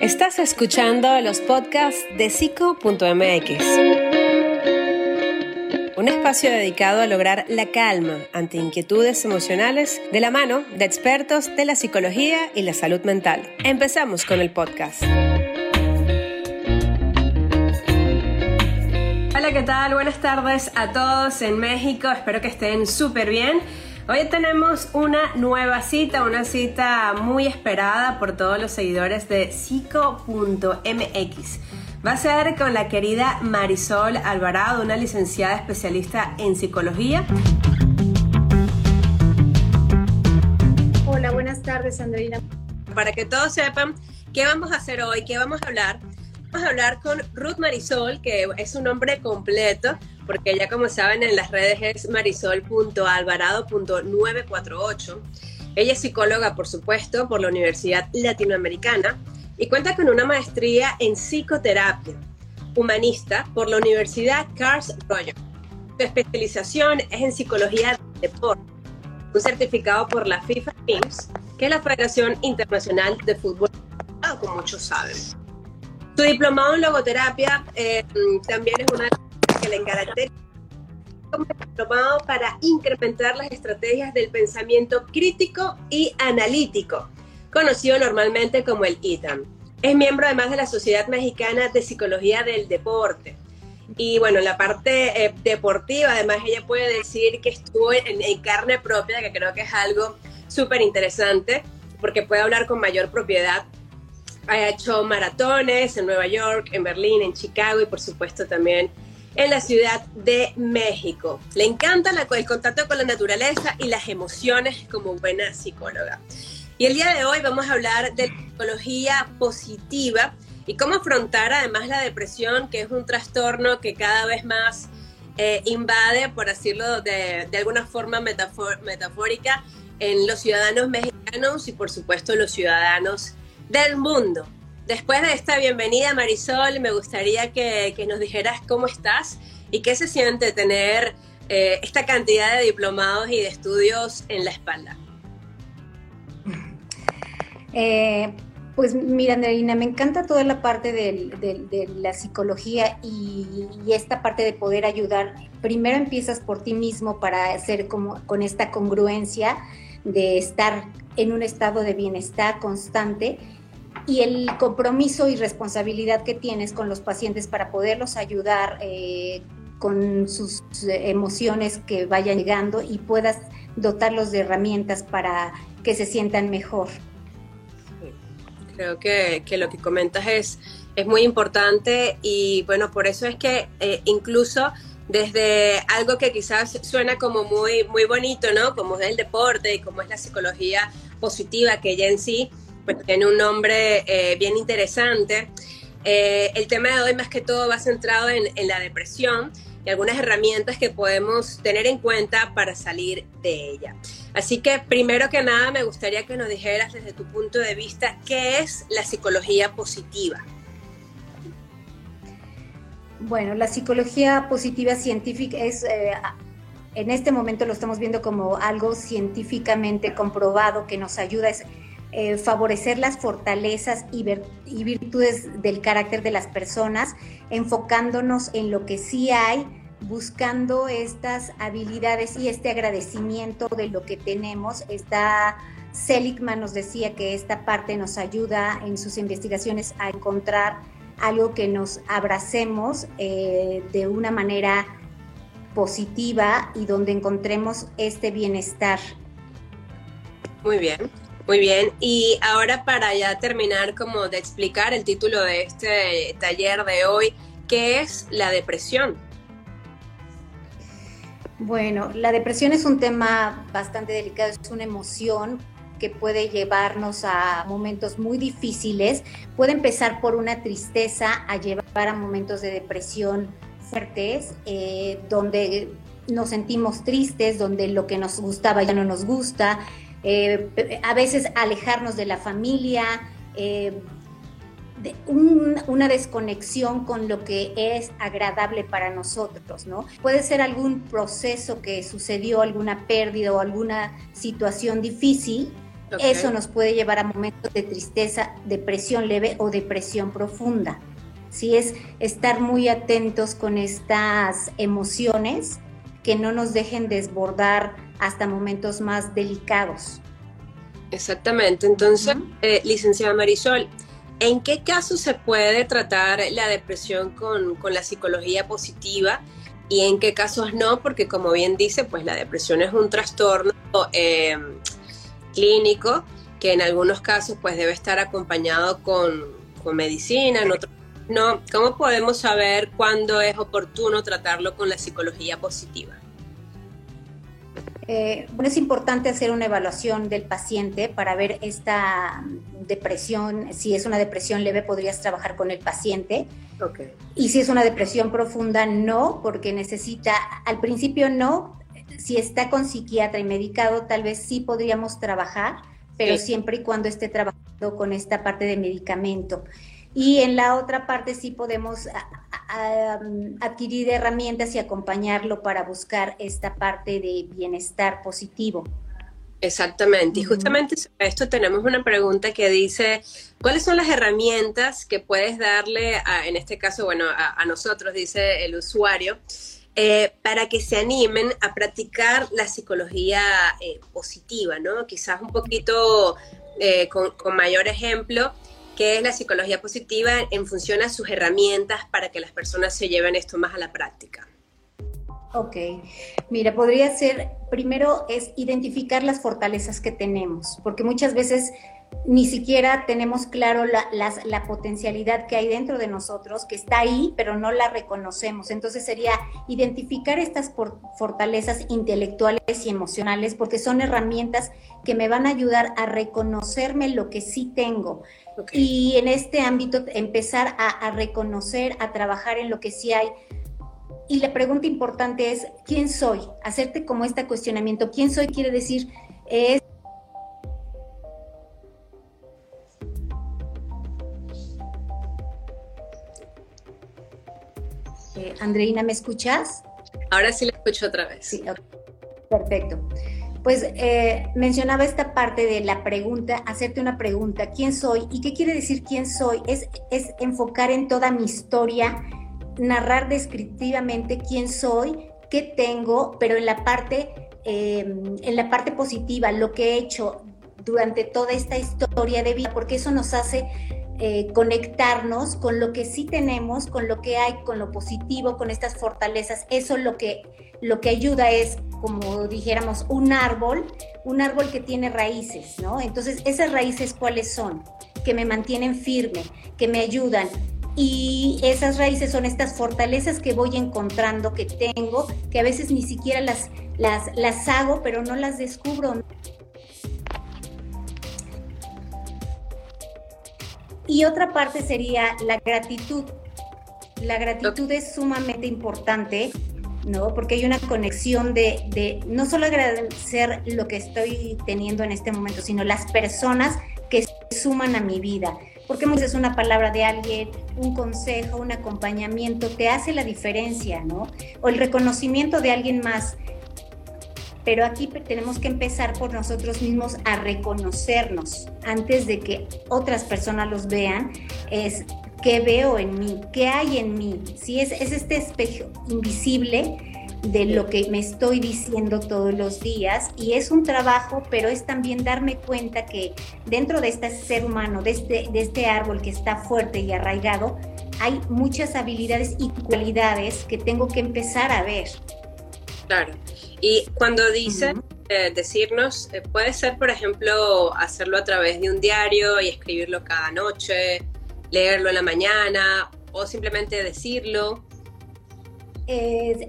Estás escuchando los podcasts de psico.mx. Un espacio dedicado a lograr la calma ante inquietudes emocionales de la mano de expertos de la psicología y la salud mental. Empezamos con el podcast. Hola, ¿qué tal? Buenas tardes a todos en México. Espero que estén súper bien. Hoy tenemos una nueva cita, una cita muy esperada por todos los seguidores de psico.mx. Va a ser con la querida Marisol Alvarado, una licenciada especialista en psicología. Hola, buenas tardes, Andreina. Para que todos sepan qué vamos a hacer hoy, qué vamos a hablar, vamos a hablar con Ruth Marisol, que es un nombre completo porque ya como saben en las redes es marisol.alvarado.948. Ella es psicóloga, por supuesto, por la Universidad Latinoamericana y cuenta con una maestría en psicoterapia humanista por la Universidad Carls Roger. Su especialización es en psicología de deporte, un certificado por la FIFA Games, que es la Federación Internacional de Fútbol, como muchos saben. Su diplomado en logoterapia eh, también es una de que le caracteriza como diplomado para incrementar las estrategias del pensamiento crítico y analítico, conocido normalmente como el ITAM. Es miembro además de la Sociedad Mexicana de Psicología del Deporte. Y bueno, en la parte eh, deportiva, además ella puede decir que estuvo en, en carne propia, que creo que es algo súper interesante, porque puede hablar con mayor propiedad. Ha hecho maratones en Nueva York, en Berlín, en Chicago y por supuesto también en la Ciudad de México. Le encanta el contacto con la naturaleza y las emociones como buena psicóloga. Y el día de hoy vamos a hablar de psicología positiva y cómo afrontar además la depresión, que es un trastorno que cada vez más eh, invade, por decirlo de, de alguna forma metafórica, en los ciudadanos mexicanos y por supuesto los ciudadanos del mundo. Después de esta bienvenida, Marisol, me gustaría que, nos dijeras cómo estás y qué se siente tener eh, esta cantidad de diplomados y de estudios en la espalda. Eh, pues mira, Andreina, me encanta toda la parte de, la psicología y, y, esta parte de poder ayudar. Primero empiezas por ti mismo para hacer como con esta congruencia de estar en un estado de bienestar constante y el compromiso y responsabilidad que tienes con los pacientes para poderlos ayudar eh, con sus emociones que vayan llegando y puedas dotarlos de herramientas para que se sientan mejor. Creo que, lo que comentas es, es muy importante y bueno, por eso es que eh, incluso desde algo que quizás suena como muy, muy bonito, ¿no? Como es el deporte y como es la psicología positiva, que ya en sí pues tiene un nombre eh, bien interesante. Eh, el tema de hoy más que todo va centrado en, la depresión y algunas herramientas que podemos tener en cuenta para salir de ella. Así que primero que nada me gustaría que nos dijeras desde tu punto de vista qué es la psicología positiva. Bueno, la psicología positiva científica es, eh, en este momento lo estamos viendo como algo científicamente comprobado que nos ayuda. a eh, favorecer las fortalezas y, virtudes del carácter de las personas, enfocándonos en lo que sí hay, buscando estas habilidades y este agradecimiento de lo que tenemos. Esta Seligman nos decía que esta parte nos ayuda en sus investigaciones a encontrar algo que nos abracemos eh, de una manera positiva y donde encontremos este bienestar. Muy bien. Muy bien, y ahora para ya terminar como de explicar el título de este taller de hoy, ¿qué es la depresión? Bueno, la depresión es un tema bastante delicado, es una emoción que puede llevarnos a momentos muy difíciles. Puede empezar por una tristeza a llevar a momentos de depresión fuertes, eh, donde nos sentimos tristes, donde lo que nos gustaba ya no nos gusta, eh, a veces alejarnos de la familia, eh, una desconexión con lo que es agradable para nosotros, ¿no? Puede ser algún proceso que sucedió, alguna pérdida o alguna situación difícil Eso nos puede llevar a momentos de tristeza, depresión leve o depresión profunda. Si es estar muy atentos con estas emociones que no nos dejen desbordar hasta momentos más delicados. Exactamente. Entonces, eh, licenciada Marisol, ¿en qué caso se puede tratar la depresión con, la psicología positiva y en qué casos no? Porque como bien dice, pues la depresión es un trastorno eh, clínico que en algunos casos pues debe estar acompañado con, con medicina, en otros no. ¿Cómo podemos saber cuándo es oportuno tratarlo con la psicología positiva? Eh, bueno, es importante hacer una evaluación del paciente para ver esta depresión. Si es una depresión leve, podrías trabajar con el paciente. Okay. Y si es una depresión profunda, no, porque necesita, al principio no. Si está con psiquiatra y medicado, tal vez sí podríamos trabajar, pero siempre y cuando esté trabajando con esta parte de medicamento. Y en la otra parte sí podemos adquirir herramientas y acompañarlo para buscar esta parte de bienestar positivo. Exactamente, y justamente sobre esto tenemos una pregunta que dice, ¿cuáles son las herramientas que puedes darle, a, en este caso, bueno, a, nosotros, dice el usuario, eh, para que se animen a practicar la psicología eh, positiva, ¿no? Quizás un poquito eh, con, con mayor ejemplo, qué es la psicología positiva en función a sus herramientas para que las personas se lleven esto más a la práctica. Ok, mira, podría ser, primero es identificar las fortalezas que tenemos, porque muchas veces ni siquiera tenemos claro la, la, potencialidad que hay dentro de nosotros, que está ahí, pero no la reconocemos. Entonces sería identificar estas fortalezas intelectuales y emocionales, porque son herramientas que me van a ayudar a reconocerme lo que sí tengo. Y en este ámbito empezar a, a reconocer, a trabajar en lo que sí hay. Y la pregunta importante es, ¿quién soy? Hacerte como este cuestionamiento, ¿quién soy? Quiere decir, es Eh, Andreina, ¿me escuchas? Ahora sí la escucho otra vez. Sí, perfecto. Pues eh, mencionaba esta parte de la pregunta, hacerte una pregunta, ¿quién soy? ¿Y qué quiere decir quién soy? Es, enfocar en toda mi historia, narrar descriptivamente quién soy, qué tengo, pero en la parte, em, en la parte positiva, lo que he hecho durante toda esta historia de vida, porque eso nos hace eh, conectarnos con lo que sí tenemos, con lo que hay, con lo positivo, con estas fortalezas. Eso lo que, lo que ayuda es, como dijéramos, un árbol, un árbol que tiene raíces, ¿no? Entonces, esas raíces, ¿cuáles son? Que me mantienen firme, que me ayudan. Y esas raíces son estas fortalezas que voy encontrando, que tengo, que a veces ni siquiera las, las, las hago, pero no las descubro. Y otra parte sería la gratitud. La gratitud es sumamente importante, ¿no? Porque hay una conexión de, de no solo agradecer lo que estoy teniendo en este momento, sino las personas que suman a mi vida. Porque muchas veces una palabra de alguien, un consejo, un acompañamiento te hace la diferencia, ¿no? O el reconocimiento de alguien más pero aquí tenemos que empezar por nosotros mismos a reconocernos antes de que otras personas los vean, es qué veo en mí, qué hay en mí, si es, es este espejo invisible de lo que me estoy diciendo todos los días y es un trabajo, pero es también darme cuenta que dentro de este ser humano, de este, de este árbol que está fuerte y arraigado, hay muchas habilidades y cualidades que tengo que empezar a ver. Claro. Y cuando dice eh, decirnos, eh, puede ser, por ejemplo, hacerlo a través de un diario y escribirlo cada noche, leerlo en la mañana o simplemente decirlo. Eh,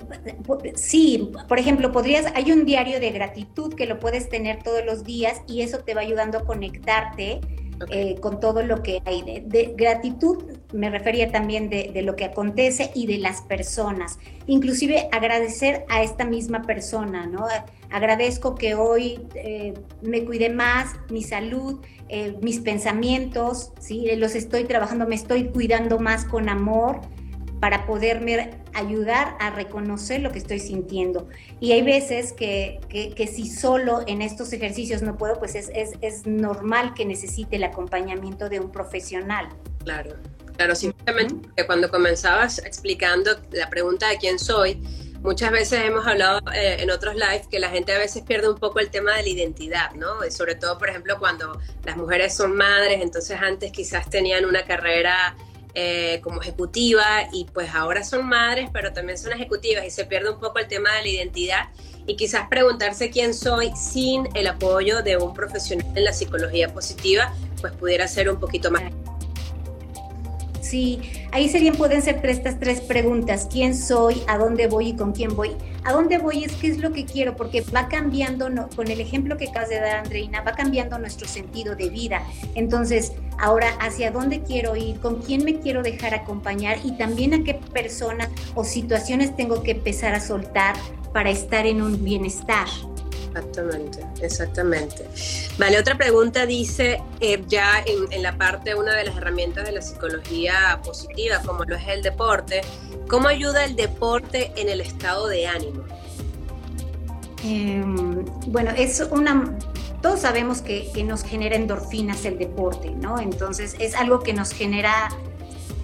sí, por ejemplo, podrías, hay un diario de gratitud que lo puedes tener todos los días y eso te va ayudando a conectarte eh, con todo lo que hay. De, gratitud me refería también de, lo que acontece y de las personas. Inclusive agradecer a esta misma persona, ¿no? Agradezco que hoy eh, me cuide más, mi salud, eh, mis pensamientos, ¿sí? Los estoy trabajando, me estoy cuidando más con amor. para poderme ayudar a reconocer lo que estoy sintiendo. Y hay veces que, que, si solo en estos ejercicios no puedo, pues es, es, es, normal que necesite el acompañamiento de un profesional. Claro, claro, simplemente que cuando comenzabas explicando la pregunta de quién soy, Muchas veces hemos hablado eh, en otros lives que la gente a veces pierde un poco el tema de la identidad, ¿no? Y sobre todo, por ejemplo, cuando las mujeres son madres, entonces antes quizás tenían una carrera eh, como ejecutiva y pues ahora son madres, pero también son ejecutivas y se pierde un poco el tema de la identidad y quizás preguntarse quién soy sin el apoyo de un profesional en la psicología positiva, pues pudiera ser un poquito más Sí, ahí serían, pueden ser estas tres preguntas. ¿Quién soy? ¿A dónde voy y con quién voy? ¿A dónde voy es qué es lo que quiero? Porque va cambiando, con el ejemplo que acabas de dar, Andreina, va cambiando nuestro sentido de vida. Entonces, ahora, ¿hacia dónde quiero ir? ¿Con quién me quiero dejar acompañar? Y también a qué personas o situaciones tengo que empezar a soltar para estar en un bienestar. Exactamente, exactamente. Vale, otra pregunta dice, eh, ya en, la parte, una de las herramientas de la psicología positiva, como lo es el deporte, ¿cómo ayuda el deporte en el estado de ánimo? Em, bueno, es una, todos sabemos que, nos genera endorfinas el deporte, ¿no? Entonces es algo que nos genera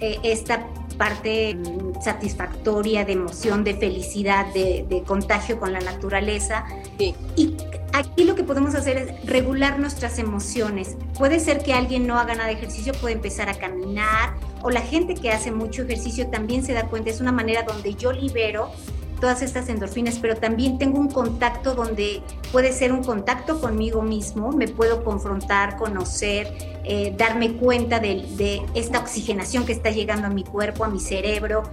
eh, esta parte satisfactoria, de emoción, de felicidad, de, contagio con la naturaleza. Y aquí lo que podemos hacer es regular nuestras emociones. Puede ser que alguien no haga nada de ejercicio, puede empezar a caminar, o la gente que hace mucho ejercicio también se da cuenta, es una manera donde yo libero todas estas endorfinas, pero también tengo un contacto donde puede ser un contacto conmigo mismo, me puedo confrontar, conocer, eh, darme cuenta de, de, esta oxigenación que está llegando a mi cuerpo, a mi cerebro,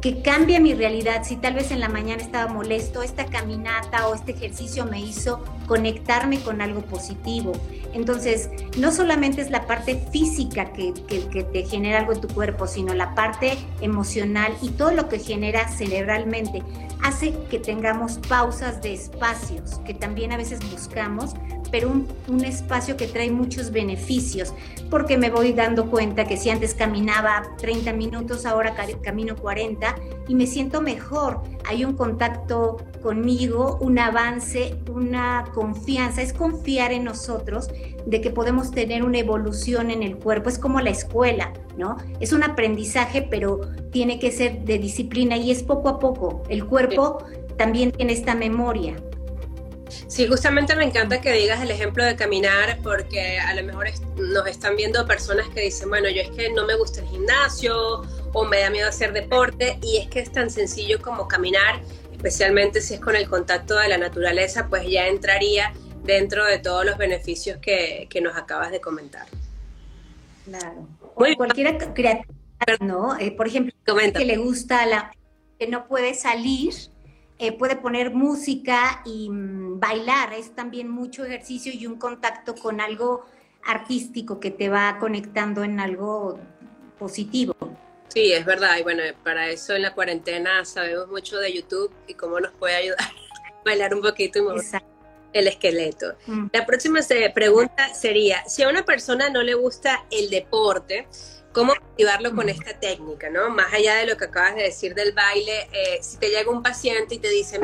que cambia mi realidad. Si tal vez en la mañana estaba molesto, esta caminata o este ejercicio me hizo conectarme con algo positivo. Entonces, no solamente es la parte física que, que, te genera algo en tu cuerpo, sino la parte emocional y todo lo que genera cerebralmente hace que tengamos pausas de espacios que también a veces buscamos pero un, un, espacio que trae muchos beneficios, porque me voy dando cuenta que si antes caminaba 30 minutos, ahora camino 40 y me siento mejor. Hay un contacto conmigo, un avance, una confianza, es confiar en nosotros de que podemos tener una evolución en el cuerpo, es como la escuela, ¿no? Es un aprendizaje, pero tiene que ser de disciplina y es poco a poco. El cuerpo también tiene esta memoria. Sí, justamente me encanta que digas el ejemplo de caminar porque a lo mejor nos están viendo personas que dicen, bueno, yo es que no me gusta el gimnasio o me da miedo hacer deporte y es que es tan sencillo como caminar, especialmente si es con el contacto de la naturaleza, pues ya entraría dentro de todos los beneficios que, nos acabas de comentar. Claro. Cualquiera creativa, ¿no? Eh, por ejemplo, que le gusta la que no puede salir, eh, puede poner música y mm, bailar, es también mucho ejercicio y un contacto con algo artístico que te va conectando en algo positivo. Sí, es verdad, y bueno, para eso en la cuarentena sabemos mucho de YouTube y cómo nos puede ayudar a bailar un poquito y mover el esqueleto. Mm. La próxima pregunta sería, si a una persona no le gusta el deporte, cómo activarlo con esta técnica, ¿no? Más allá de lo que acabas de decir del baile, eh, si te llega un paciente y te dice,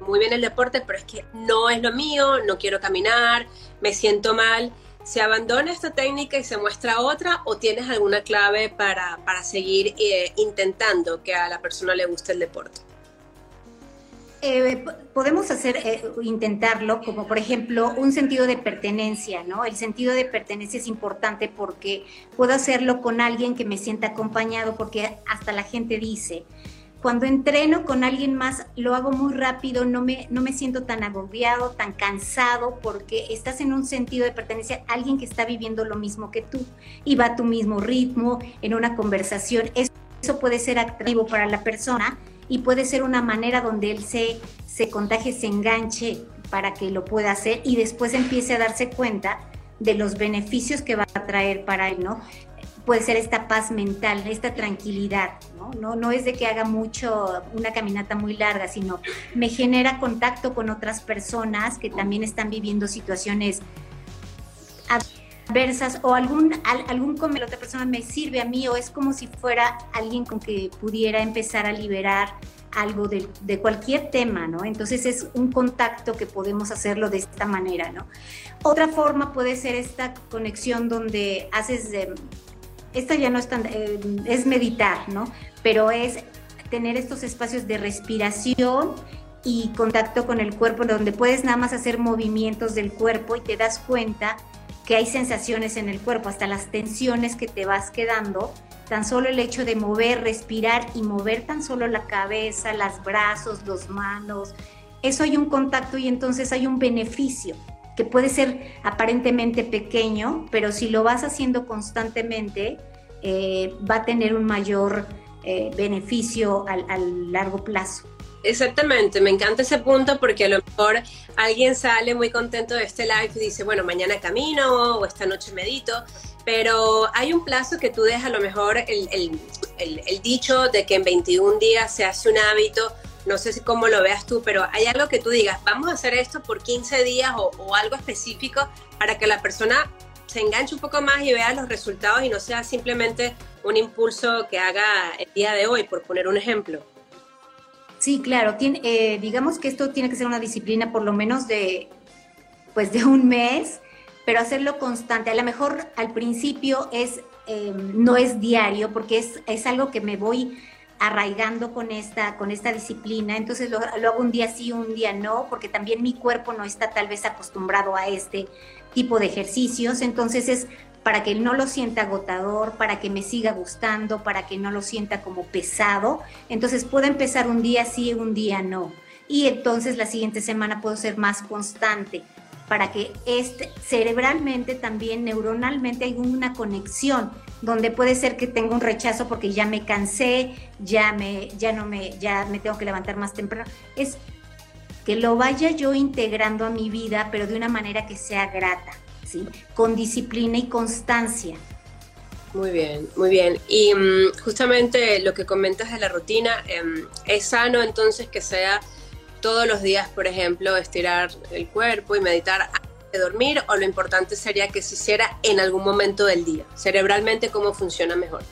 muy bien el deporte, pero es que no es lo mío, no quiero caminar, me siento mal, ¿se abandona esta técnica y se muestra otra o tienes alguna clave para, para seguir eh, intentando que a la persona le guste el deporte? Eh, podemos hacer, eh, intentarlo, como por ejemplo un sentido de pertenencia, ¿no? El sentido de pertenencia es importante porque puedo hacerlo con alguien que me sienta acompañado, porque hasta la gente dice, cuando entreno con alguien más lo hago muy rápido, no me, no me siento tan agobiado, tan cansado, porque estás en un sentido de pertenencia a alguien que está viviendo lo mismo que tú y va a tu mismo ritmo, en una conversación. eso puede ser atractivo para la persona y puede ser una manera donde él se, se contagie, se enganche para que lo pueda hacer y después empiece a darse cuenta de los beneficios que va a traer para él, ¿no? Puede ser esta paz mental, esta tranquilidad, ¿no? No, es de que haga mucho, una caminata muy larga, sino me genera contacto con otras personas que también están viviendo situaciones adversas o algún, algún la otra persona me sirve a mí o es como si fuera alguien con que pudiera empezar a liberar algo de, de, cualquier tema, ¿no? Entonces es un contacto que podemos hacerlo de esta manera, ¿no? Otra forma puede ser esta conexión donde haces, esta ya no es tan, eh, es meditar, ¿no? Pero es tener estos espacios de respiración y contacto con el cuerpo, donde puedes nada más hacer movimientos del cuerpo y te das cuenta que hay sensaciones en el cuerpo, hasta las tensiones que te vas quedando tan solo el hecho de mover, respirar y mover tan solo la cabeza, los brazos, los manos, eso hay un contacto y entonces hay un beneficio que puede ser aparentemente pequeño, pero si lo vas haciendo constantemente, eh, va a tener un mayor eh, beneficio al, largo plazo. Exactamente, me encanta ese punto porque a lo mejor alguien sale muy contento de este live y dice, bueno, mañana camino o esta noche medito, pero hay un plazo que tú dejas a lo mejor el, el, dicho de que en 21 días se hace un hábito, no sé si cómo lo veas tú, pero hay algo que tú digas, vamos a hacer esto por 15 días o, algo específico para que la persona se enganche un poco más y vea los resultados y no sea simplemente un impulso que haga el día de hoy, por poner un ejemplo. Sí, claro, eh, digamos que esto tiene que ser una disciplina por lo menos de, pues de un mes, pero hacerlo constante. A lo mejor al principio es, em, no es diario, porque es, es, algo que me voy arraigando con esta, con esta disciplina, entonces lo, hago un día sí, un día no, porque también mi cuerpo no está tal vez acostumbrado a este tipo de ejercicios, entonces es para que no lo sienta agotador, para que me siga gustando, para que no lo sienta como pesado. Entonces puedo empezar un día sí, un día no. Y entonces la siguiente semana puedo ser más constante para que este, cerebralmente también, neuronalmente, hay una conexión donde puede ser que tenga un rechazo porque ya me cansé, ya me, ya no me, ya me tengo que levantar más temprano. Es que lo vaya yo integrando a mi vida, pero de una manera que sea grata con disciplina y constancia. Muy bien, muy bien. Y mm, justamente lo que comentas de la rutina, em, ¿es sano entonces que sea todos los días, por ejemplo, estirar el cuerpo y meditar antes de dormir? ¿O lo importante sería que se hiciera en algún momento del día? Cerebralmente, ¿cómo funciona mejor?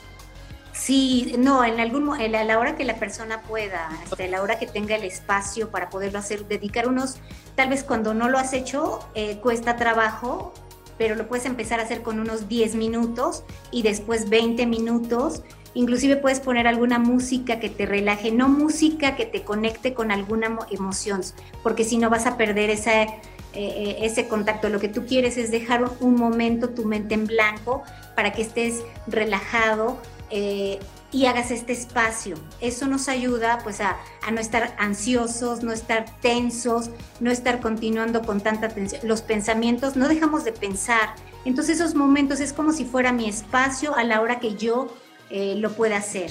Sí, no, en algún a la hora que la persona pueda, hasta la hora que tenga el espacio para poderlo hacer, dedicar unos, tal vez cuando no lo has hecho, eh, cuesta trabajo, pero lo puedes empezar a hacer con unos 10 minutos y después 20 minutos. Inclusive puedes poner alguna música que te relaje, no música que te conecte con alguna emoción, porque si no vas a perder esa, eh, eh, ese contacto. Lo que tú quieres es dejar un momento tu mente en blanco para que estés relajado, eh, y hagas este espacio. Eso nos ayuda pues a, no estar ansiosos, no estar tensos, no estar continuando con tanta tensión. Los pensamientos, no dejamos de pensar. Entonces esos momentos es como si fuera mi espacio a la hora que yo eh, lo pueda hacer.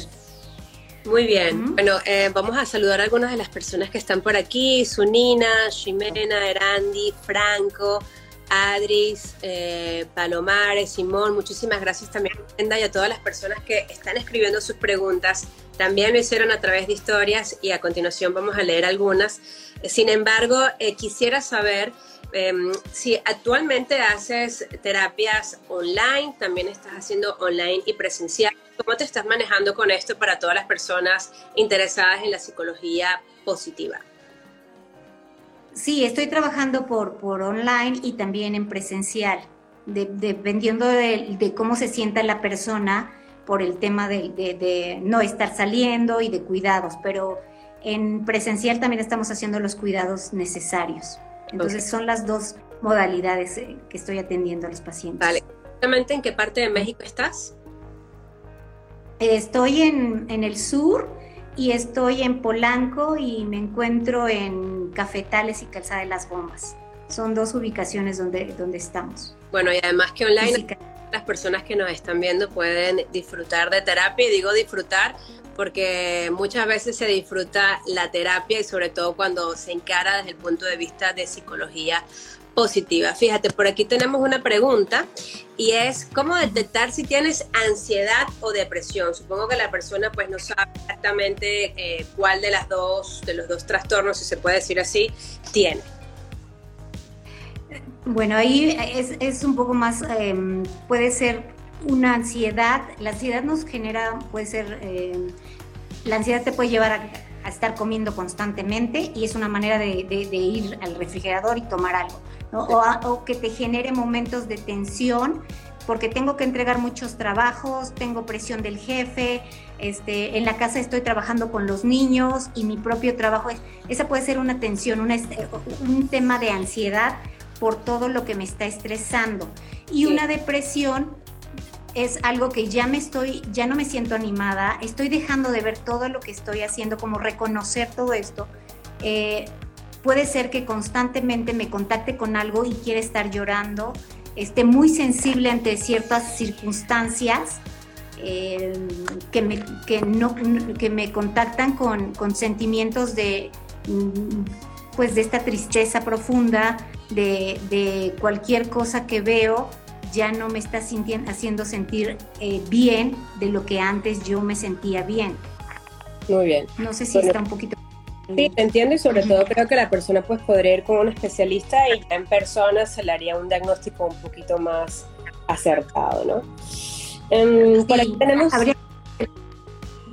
Muy bien. Bueno, eh, vamos a saludar a algunas de las personas que están por aquí. Sunina, Ximena, Erandi, Franco, Adris, eh, Palomares, Simón, muchísimas gracias también a y a todas las personas que están escribiendo sus preguntas. También lo hicieron a través de historias y a continuación vamos a leer algunas. Sin embargo, eh, quisiera saber em, si actualmente haces terapias online, también estás haciendo online y presencial. ¿Cómo te estás manejando con esto para todas las personas interesadas en la psicología positiva? Sí, estoy trabajando por, por online y también en presencial, dependiendo de, cómo se sienta la persona por el tema de, no estar saliendo y de cuidados, pero en presencial también estamos haciendo los cuidados necesarios. Entonces son las dos modalidades eh, que estoy atendiendo a los pacientes. Vale. ¿Exactamente en qué parte de México estás? Estoy en, en el sur, y estoy en Polanco y me encuentro en Cafetales y Calzada de las Bombas. Son dos ubicaciones donde, donde estamos. Bueno, y además que online las personas que nos están viendo pueden disfrutar de terapia y digo disfrutar porque muchas veces se disfruta la terapia y sobre todo cuando se encara desde el punto de vista de psicología positiva. Fíjate, por aquí tenemos una pregunta y es cómo detectar si tienes ansiedad o depresión. Supongo que la persona pues no sabe exactamente eh, cuál de las dos, de los dos trastornos, si se puede decir así, tiene. Bueno, ahí es, un poco más, em, puede ser una ansiedad. La ansiedad nos genera, puede ser, em, la ansiedad te puede llevar a, estar comiendo constantemente y es una manera de, ir al refrigerador y tomar algo, o, o, que te genere momentos de tensión porque tengo que entregar muchos trabajos, tengo presión del jefe, este, en la casa estoy trabajando con los niños y mi propio trabajo, esa puede ser una tensión, un tema de ansiedad por todo lo que me está estresando. Y una depresión es algo que ya me estoy, ya no me siento animada, estoy dejando de ver todo lo que estoy haciendo, como reconocer todo esto. Eh, puede ser que constantemente me contacte con algo y quiera estar llorando, esté muy sensible ante ciertas circunstancias eh, que, me, que, no, que me contactan con, con sentimientos de, mm, pues de esta tristeza profunda, de, de cualquier cosa que veo, ya no me está sintiendo, haciendo sentir eh, bien de lo que antes yo me sentía bien. Muy bien. No sé si está un poquito Sí, te entiendo y sobre todo creo que la persona pues podría ir con un especialista y ya en persona se le haría un diagnóstico un poquito más acertado, ¿no? Em, por aquí tenemos... Habría,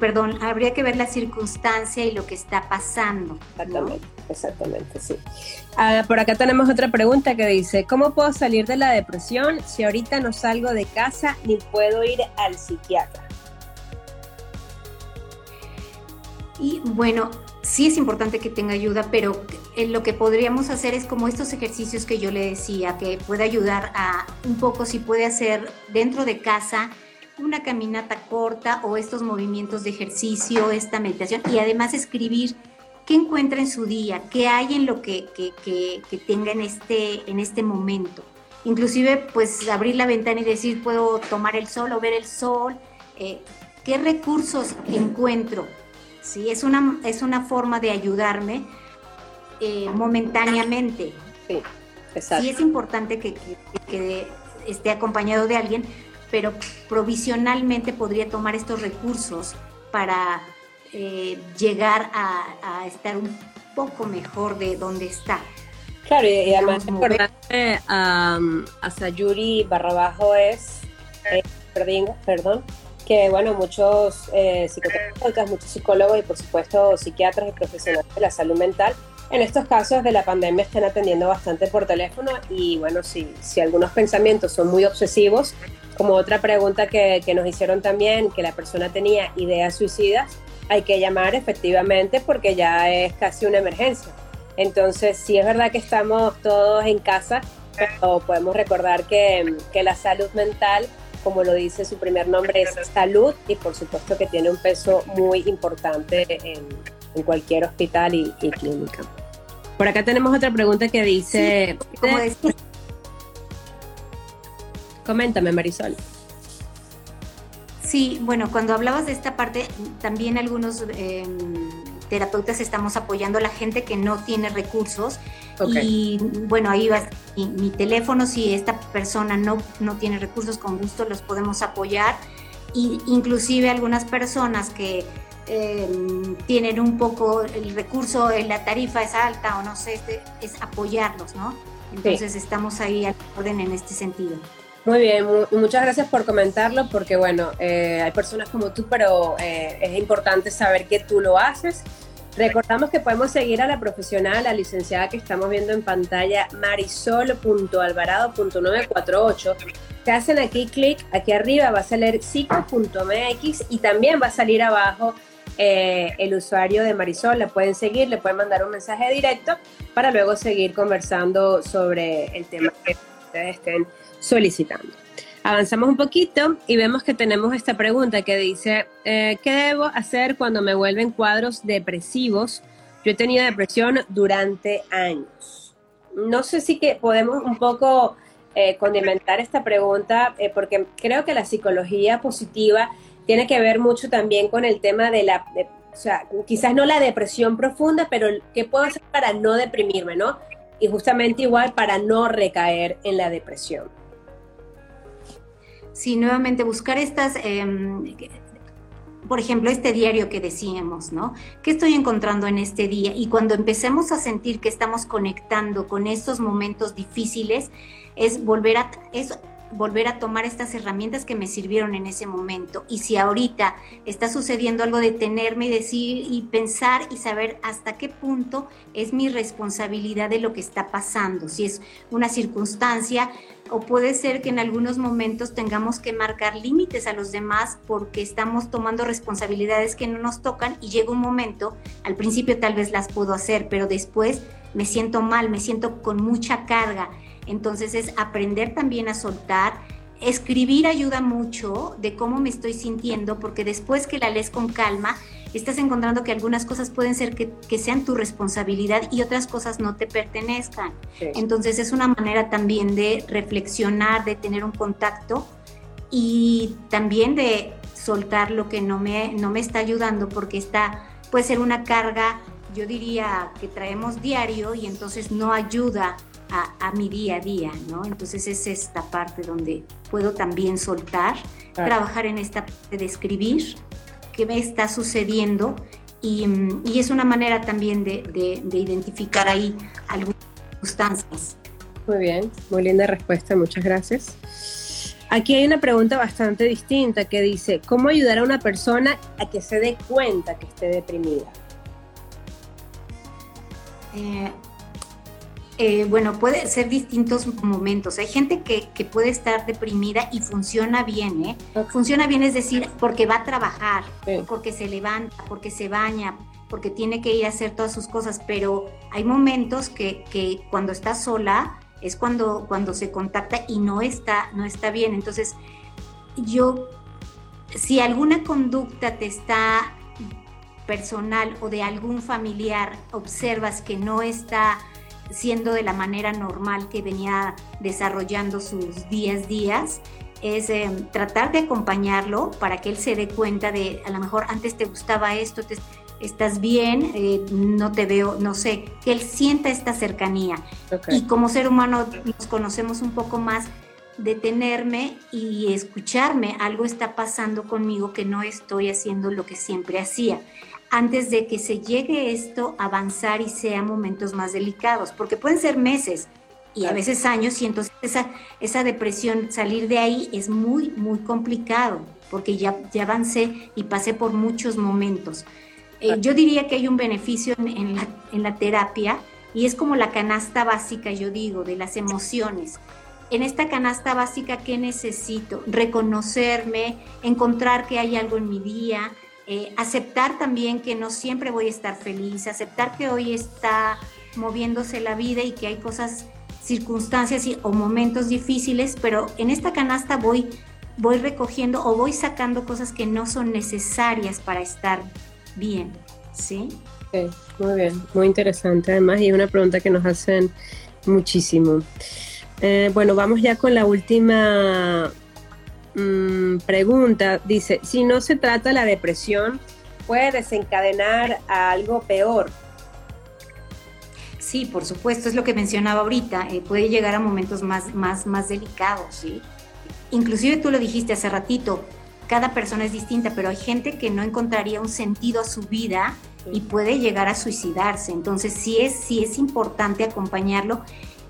perdón, habría que ver la circunstancia y lo que está pasando. Exactamente, exactamente, sí. Ah, por acá tenemos otra pregunta que dice, ¿cómo puedo salir de la depresión si ahorita no salgo de casa ni puedo ir al psiquiatra? Y bueno, sí es importante que tenga ayuda, pero lo que podríamos hacer es como estos ejercicios que yo le decía, que puede ayudar a un poco si puede hacer dentro de casa una caminata corta o estos movimientos de ejercicio, esta meditación y además escribir qué encuentra en su día, qué hay en lo que, tenga en este, en este momento. Inclusive pues abrir la ventana y decir puedo tomar el sol o ver el sol, eh, qué recursos encuentro ¿sí? Es una, es una forma de ayudarme eh, momentáneamente. Sí, exacto. Sí es importante que, esté acompañado de alguien, pero provisionalmente podría tomar estos recursos para eh, llegar a, estar un poco mejor de donde está. Claro, y, además recordarme a, a Sayuri Barrabajo es, eh, perdón, perdón, que, bueno, muchos eh, psicoterapeutas, muchos psicólogos y, por supuesto, psiquiatras y profesionales de la salud mental en estos casos de la pandemia están atendiendo bastante por teléfono y, bueno, si, si algunos pensamientos son muy obsesivos, como otra pregunta que, que nos hicieron también, que la persona tenía ideas suicidas, hay que llamar efectivamente porque ya es casi una emergencia. Entonces, sí es verdad que estamos todos en casa, pero podemos recordar que, que la salud mental como lo dice su primer nombre, es salud y por supuesto que tiene un peso muy importante en, cualquier hospital y, clínica. Por acá tenemos otra pregunta que dice... Coméntame, Marisol. Sí, bueno, cuando hablabas de esta parte, también algunos em, terapeutas estamos apoyando a la gente que no tiene recursos y bueno, ahí va mi, teléfono, si esta persona no, no tiene recursos, con gusto los podemos apoyar. Y inclusive algunas personas que em, tienen un poco el recurso, la tarifa es alta o no sé, este, es apoyarlos, ¿no? Entonces estamos ahí al orden en este sentido. Muy bien, muchas gracias por comentarlo porque bueno, eh, hay personas como tú, pero eh, es importante saber que tú lo haces Recordamos que podemos seguir a la profesional, la licenciada que estamos viendo en pantalla, marisol.alvarado.948. Te hacen aquí clic, aquí arriba va a salir psico.mx y también va a salir abajo eh, el usuario de Marisol. La pueden seguir, le pueden mandar un mensaje directo para luego seguir conversando sobre el tema ustedes estén solicitando. Avanzamos un poquito y vemos que tenemos esta pregunta que dice, eh, ¿qué debo hacer cuando me vuelven cuadros depresivos? Yo he tenido depresión durante años. No sé si que podemos un poco eh, condimentar esta pregunta eh, porque creo que la psicología positiva tiene que ver mucho también con el tema de la, o sea, quizás no la depresión profunda, pero ¿qué puedo hacer para no deprimirme, no? Y justamente igual para no recaer en la depresión. Sí, nuevamente buscar estas, em, por ejemplo, este diario que decíamos, ¿no? ¿Qué estoy encontrando en este día? Y cuando empecemos a sentir que estamos conectando con estos momentos difíciles, es volver a, es volver a tomar estas herramientas que me sirvieron en ese momento. Y si ahorita está sucediendo algo, detenerme y decir y pensar y saber hasta qué punto es mi responsabilidad de lo que está pasando. Si es una circunstancia o puede ser que en algunos momentos tengamos que marcar límites a los demás porque estamos tomando responsabilidades que no nos tocan y llega un momento, al principio tal vez las puedo hacer, pero después me siento mal, me siento con mucha carga entonces es aprender también a soltar. Escribir ayuda mucho de cómo me estoy sintiendo, porque después que la lees con calma, estás encontrando que algunas cosas pueden ser que, sean tu responsabilidad y otras cosas no te pertenezcan. Entonces es una manera también de reflexionar, de tener un contacto y también de soltar lo que no me, no me está ayudando porque está, puede ser una carga, yo diría que traemos diario y entonces no ayuda a, mi día a día, ¿no? Entonces es esta parte donde puedo también soltar, trabajar en esta parte de escribir qué me está sucediendo y, es una manera también de, de, identificar ahí algunas circunstancias. Muy bien, muy linda respuesta, muchas gracias. Aquí hay una pregunta bastante distinta que dice, ¿cómo ayudar a una persona a que se dé cuenta que esté deprimida? Eh, eh, bueno, puede ser distintos momentos. Hay gente que, puede estar deprimida y funciona bien, ¿eh? Funciona bien, es decir, porque va a trabajar, porque se levanta, porque se baña, porque tiene que ir a hacer todas sus cosas, pero hay momentos que, que cuando está sola es cuando, cuando se contacta y no está, no está bien. Entonces, yo, si alguna conducta te está personal o de algún familiar observas que no está siendo de la manera normal que venía desarrollando sus días días, es eh, tratar de acompañarlo para que él se dé cuenta de, a lo mejor antes te gustaba esto, te, estás bien, eh, no te veo, no sé, que él sienta esta cercanía. Y como ser humano nos conocemos un poco más, detenerme y escucharme, algo está pasando conmigo que no estoy haciendo lo que siempre hacía antes de que se llegue esto a avanzar y sea momentos más delicados, porque pueden ser meses y a veces años y entonces esa, esa depresión, salir de ahí es muy, muy complicado, porque ya, ya avancé y pasé por muchos momentos. Eh, yo diría que hay un beneficio en, la, en la terapia y es como la canasta básica, yo digo, de las emociones en esta canasta básica, ¿qué necesito? Reconocerme, encontrar que hay algo en mi día, eh, aceptar también que no siempre voy a estar feliz, aceptar que hoy está moviéndose la vida y que hay cosas, circunstancias y, o momentos difíciles, pero en esta canasta voy, voy recogiendo o voy sacando cosas que no son necesarias para estar bien, ¿sí? muy bien, muy interesante además y una pregunta que nos hacen muchísimo. Eh, bueno, vamos ya con la última Mm, pregunta, dice, si no se trata la depresión, puede desencadenar a algo peor. Sí, por supuesto, es lo que mencionaba ahorita, eh, puede llegar a momentos más, más, más delicados, ¿sí? Inclusive tú lo dijiste hace ratito, cada persona es distinta, pero hay gente que no encontraría un sentido a su vida y puede llegar a suicidarse. Entonces sí es, sí es importante acompañarlo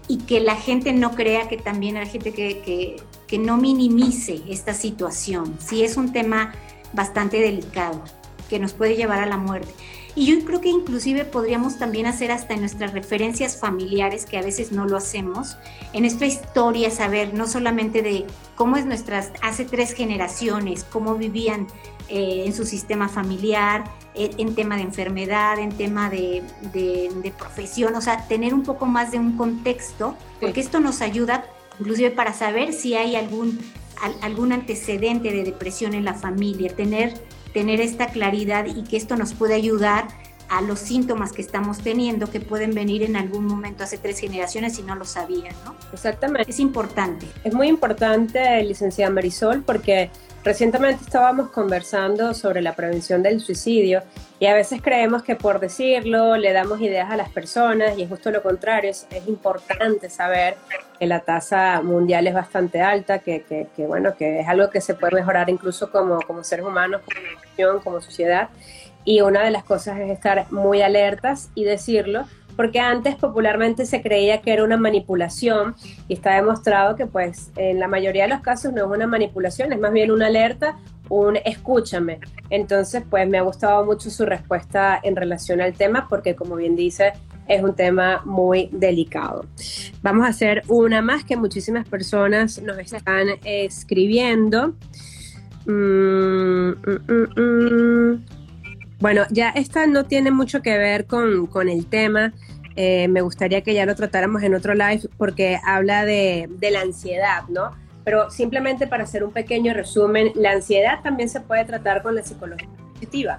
y que la gente no crea que también hay gente que, que, no minimice esta situación. Sí es un tema bastante delicado que nos puede llevar a la muerte. Y yo creo que inclusive podríamos también hacer hasta en nuestras referencias familiares, que a veces no lo hacemos, en nuestra historia saber no solamente de cómo es nuestras, hace tres generaciones, cómo vivían eh, en su sistema familiar, en tema de enfermedad, en tema de, profesión, o sea, tener un poco más de un contexto, porque esto nos ayuda inclusive para saber si hay algún, algún antecedente de depresión en la familia, tener, tener esta claridad y que esto nos puede ayudar a los síntomas que estamos teniendo que pueden venir en algún momento hace tres generaciones y no lo sabían, ¿no? Exactamente. Es importante. Es muy importante, licenciada Marisol, porque recientemente estábamos conversando sobre la prevención del suicidio y a veces creemos que por decirlo le damos ideas a las personas y es justo lo contrario, es, importante saber que la tasa mundial es bastante alta, que, que, que, bueno, que es algo que se puede mejorar incluso como, como seres humanos, como nación, como sociedad. Y una de las cosas es estar muy alertas y decirlo, porque antes popularmente se creía que era una manipulación y está demostrado que pues en la mayoría de los casos no es una manipulación, es más bien una alerta, un escúchame. Entonces pues me ha gustado mucho su respuesta en relación al tema porque como bien dice es un tema muy delicado. Vamos a hacer una más que muchísimas personas nos están escribiendo. Mm, mm, mm, bueno, ya esta no tiene mucho que ver con, el tema. Eh, me gustaría que ya lo tratáramos en otro live porque habla de, la ansiedad, ¿no? Pero simplemente para hacer un pequeño resumen, la ansiedad también se puede tratar con la psicología positiva.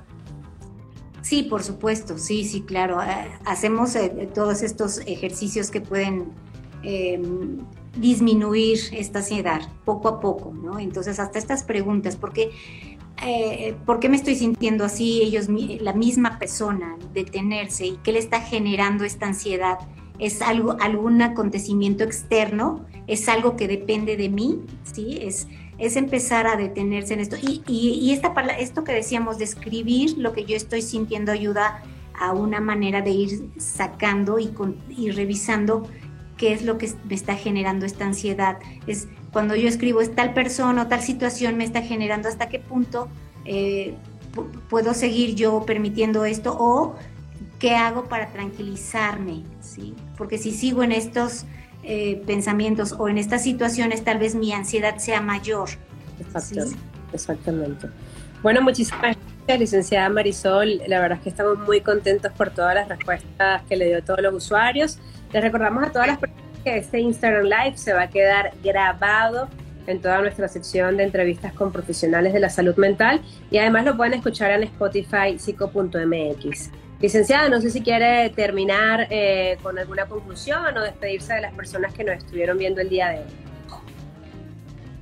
Sí, por supuesto, sí, sí, claro. Eh, hacemos eh, todos estos ejercicios que pueden em, disminuir esta ansiedad poco a poco, ¿no? Entonces, hasta estas preguntas, porque eh, ¿por qué me estoy sintiendo así? Ellos, la misma persona, detenerse y qué le está generando esta ansiedad. ¿Es algo, algún acontecimiento externo? ¿Es algo que depende de mí? ¿Sí? Es, es empezar a detenerse en esto. Y, y, esta, esto que decíamos, de lo que yo estoy sintiendo ayuda a una manera de ir sacando y, y revisando qué es lo que me está generando esta ansiedad. Es cuando yo escribo es tal persona o tal situación me está generando, hasta qué punto eh, puedo seguir yo permitiendo esto o qué hago para tranquilizarme, ¿sí? Porque si sigo en estos eh, pensamientos o en estas situaciones, tal vez mi ansiedad sea mayor. Exactamente. Bueno, muchísimas gracias, licenciada Marisol. La verdad es que estamos muy contentos por todas las respuestas que le dio a todos los usuarios. Les recordamos a todas las personas que este Instagram Live se va a quedar grabado en toda nuestra sección de entrevistas con profesionales de la salud mental y además lo pueden escuchar en Spotify psico.mx. Licenciada, no sé si quiere terminar eh, con alguna conclusión o despedirse de las personas que nos estuvieron viendo el día de hoy.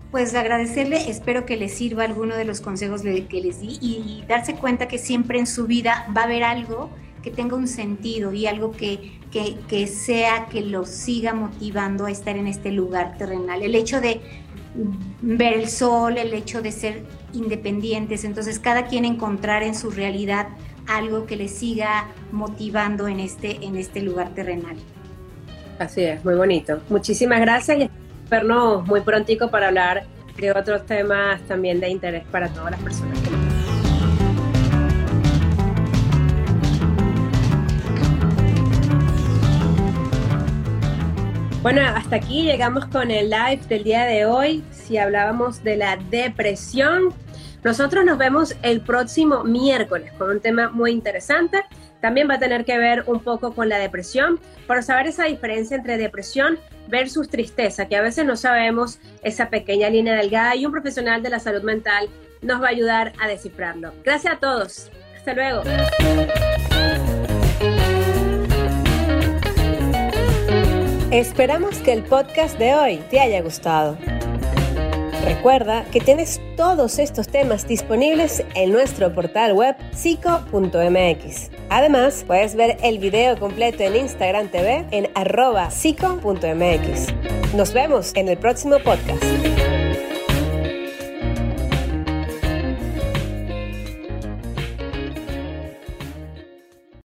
Pues agradecerle, espero que les sirva alguno de los consejos que les di y darse cuenta que siempre en su vida va a haber algo que tenga un sentido y algo que, que, sea que los siga motivando a estar en este lugar terrenal. El hecho de ver el sol, el hecho de ser independientes, entonces cada quien encontrar en su realidad algo que les siga motivando en este, en este lugar terrenal. Así es, muy bonito. Muchísimas gracias y vernos muy prontico para hablar de otros temas también de interés para todas las personas que nos Bueno, hasta aquí llegamos con el live del día de hoy. Si hablábamos de la depresión, nosotros nos vemos el próximo miércoles con un tema muy interesante. También va a tener que ver un poco con la depresión, para saber esa diferencia entre depresión versus tristeza, que a veces no sabemos esa pequeña línea delgada y un profesional de la salud mental nos va a ayudar a descifrarlo. Gracias a todos. Hasta luego. Esperamos que el podcast de hoy te haya gustado. Recuerda que tienes todos estos temas disponibles en nuestro portal web psico.mx. Además, puedes ver el video completo en Instagram TV en arroba psico.mx. Nos vemos en el próximo podcast.